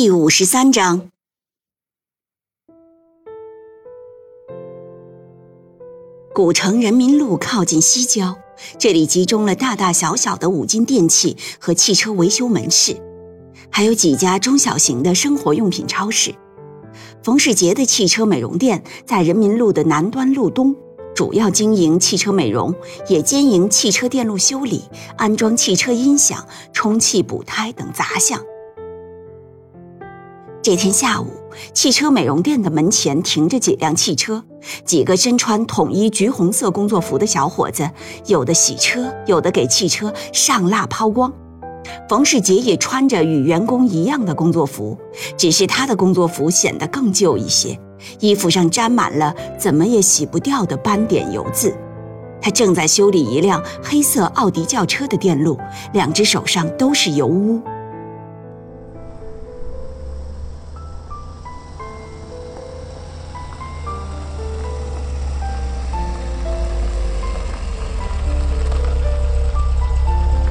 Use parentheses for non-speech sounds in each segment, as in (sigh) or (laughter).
第五十三章，古城人民路靠近西郊，这里集中了大大小小的五金电器和汽车维修门市，还有几家中小型的生活用品超市。冯世杰的汽车美容店在人民路的南端路东，主要经营汽车美容，也兼营汽车电路修理、安装汽车音响、充气补胎等杂项。这天下午，汽车美容店的门前停着几辆汽车，几个身穿统一橘红色工作服的小伙子，有的洗车，有的给汽车上蜡抛光。冯世杰也穿着与员工一样的工作服，只是他的工作服显得更旧一些，衣服上沾满了怎么也洗不掉的斑点油渍。他正在修理一辆黑色奥迪轿车的电路，两只手上都是油污。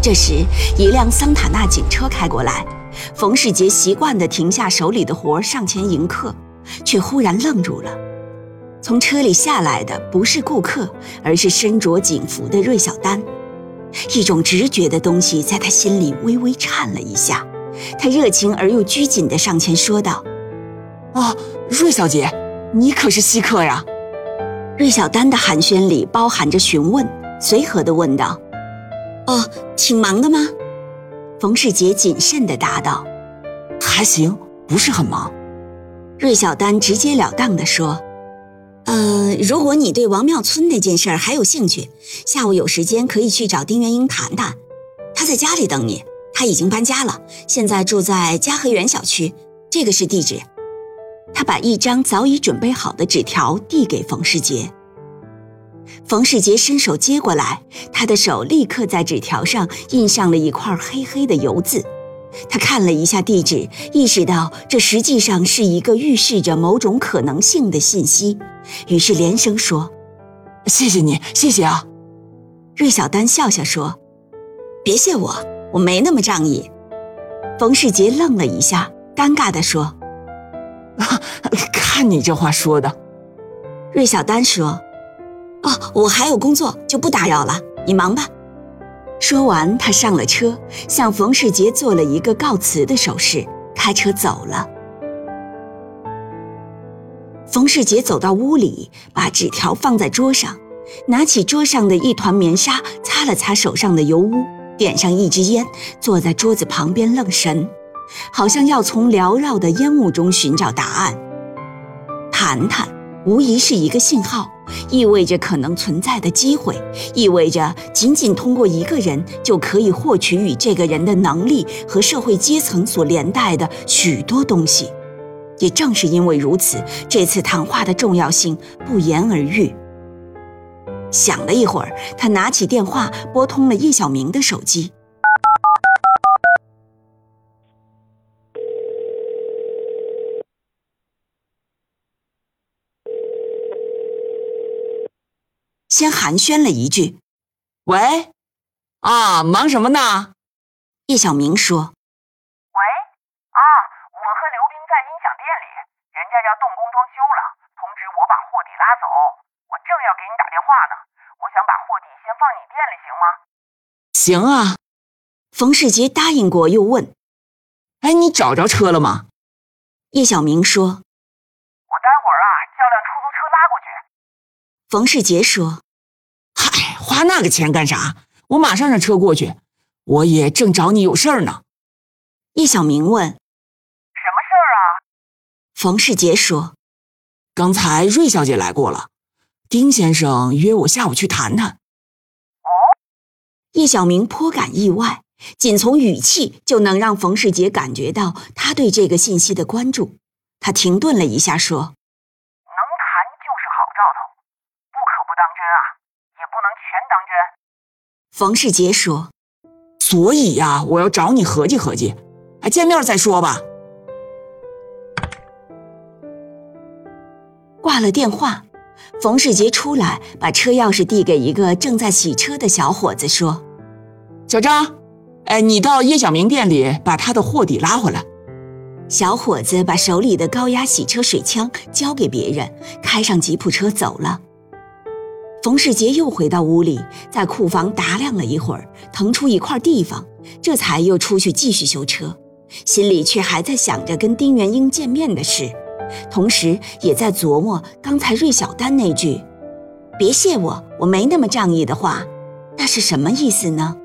这时，一辆桑塔纳警车开过来，冯世杰习惯地停下手里的活上前迎客，却忽然愣住了。从车里下来的不是顾客，而是身着警服的芮小丹。一种直觉的东西在他心里微微颤了一下，他热情而又拘谨地上前说道：“啊，芮小姐，你可是稀客呀！”芮小丹的寒暄里包含着询问，随和地问道。哦，挺忙的吗？冯世杰谨慎地答道：“还行，不是很忙。”芮小丹直截了当地说：“呃，如果你对王庙村那件事还有兴趣，下午有时间可以去找丁元英谈谈。他在家里等你，他已经搬家了，现在住在嘉和园小区。这个是地址。”他把一张早已准备好的纸条递给冯世杰。冯世杰伸手接过来，他的手立刻在纸条上印上了一块黑黑的油渍。他看了一下地址，意识到这实际上是一个预示着某种可能性的信息，于是连声说：“谢谢你，谢谢啊。”芮小丹笑笑说：“别谢我，我没那么仗义。”冯世杰愣了一下，尴尬地说：“啊 (laughs) 看你这话说的。”芮小丹说。哦，我还有工作，就不打扰了。你忙吧。说完，他上了车，向冯世杰做了一个告辞的手势，开车走了。冯世杰走到屋里，把纸条放在桌上，拿起桌上的一团棉纱，擦了擦手上的油污，点上一支烟，坐在桌子旁边愣神，好像要从缭绕的烟雾中寻找答案。谈谈，无疑是一个信号。意味着可能存在的机会，意味着仅仅通过一个人就可以获取与这个人的能力和社会阶层所连带的许多东西。也正是因为如此，这次谈话的重要性不言而喻。想了一会儿，他拿起电话拨通了叶小明的手机。先寒暄了一句：“喂，啊，忙什么呢？”叶小明说：“喂，啊，我和刘冰在音响店里，人家要动工装修了，通知我把货底拉走。我正要给你打电话呢，我想把货底先放你店里，行吗？”“行啊。”冯世杰答应过，又问：“哎，你找着车了吗？”叶小明说。我待会儿啊，叫辆出租车拉过去冯世杰说：“嗨，花那个钱干啥？我马上让车过去。我也正找你有事儿呢。”叶小明问：“什么事儿啊？”冯世杰说：“刚才瑞小姐来过了，丁先生约我下午去谈谈。”哦。叶小明颇感意外，仅从语气就能让冯世杰感觉到他对这个信息的关注。他停顿了一下，说：“能谈就是好兆头，不可不当真啊，能全当真。”冯世杰说：“所以呀，我要找你合计合计，还见面再说吧。”挂了电话，冯世杰出来，把车钥匙递给一个正在洗车的小伙子，说：“小张，哎，你到叶小明店里把他的货底拉回来。”小伙子把手里的高压洗车水枪交给别人，开上吉普车走了。冯世杰又回到屋里，在库房打量了一会儿，腾出一块地方，这才又出去继续修车，心里却还在想着跟丁元英见面的事。同时也在琢磨刚才芮小丹那句“别谢我，我没那么仗义”的话，那是什么意思呢？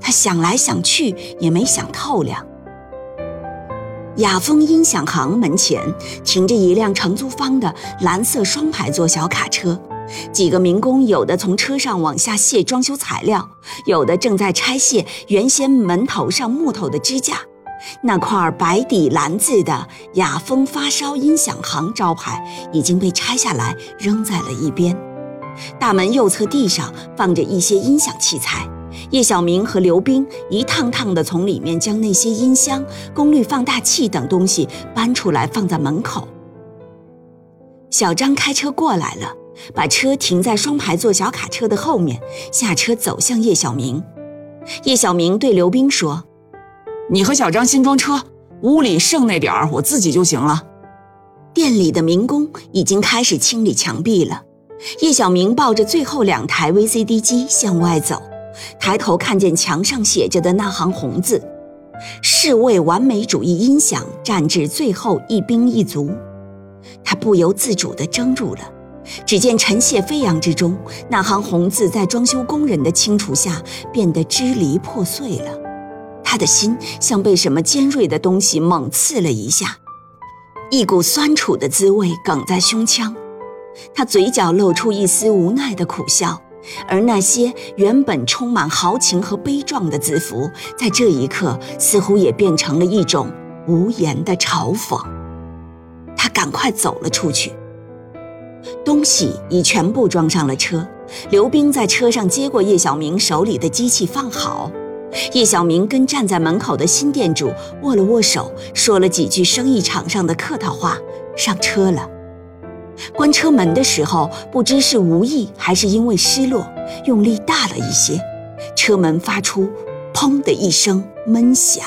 他想来想去也没想透了。雅风音响行门前停着一辆承租方的蓝色双排座小卡车，几个民工有的从车上往下卸装修材料，有的正在拆卸原先门头上木头的支架。那块白底蓝字的“雅风发烧音响行”招牌已经被拆下来，扔在了一边。大门右侧地上放着一些音响器材，叶小明和刘冰一趟趟地从里面将那些音箱、功率放大器等东西搬出来，放在门口。小张开车过来了，把车停在双排座小卡车的后面，下车走向叶小明。叶小明对刘冰说。你和小张先装车，屋里剩那点儿我自己就行了。店里的民工已经开始清理墙壁了。叶小明抱着最后两台 VCD 机向外走，抬头看见墙上写着的那行红字：“是为完美主义音响战至最后一兵一卒。”他不由自主地怔住了。只见尘屑飞扬之中，那行红字在装修工人的清除下变得支离破碎了。他的心像被什么尖锐的东西猛刺了一下，一股酸楚的滋味梗在胸腔。他嘴角露出一丝无奈的苦笑，而那些原本充满豪情和悲壮的字符，在这一刻似乎也变成了一种无言的嘲讽。赶快走了出去，东西已全部装上了车。刘冰在车上接过叶小明手里的机器，放好。叶小明跟站在门口的新店主握了握手，说了几句生意场上的客套话，上车了。关车门的时候，不知是无意还是因为失落，用力大了一些，车门发出“砰”的一声闷响。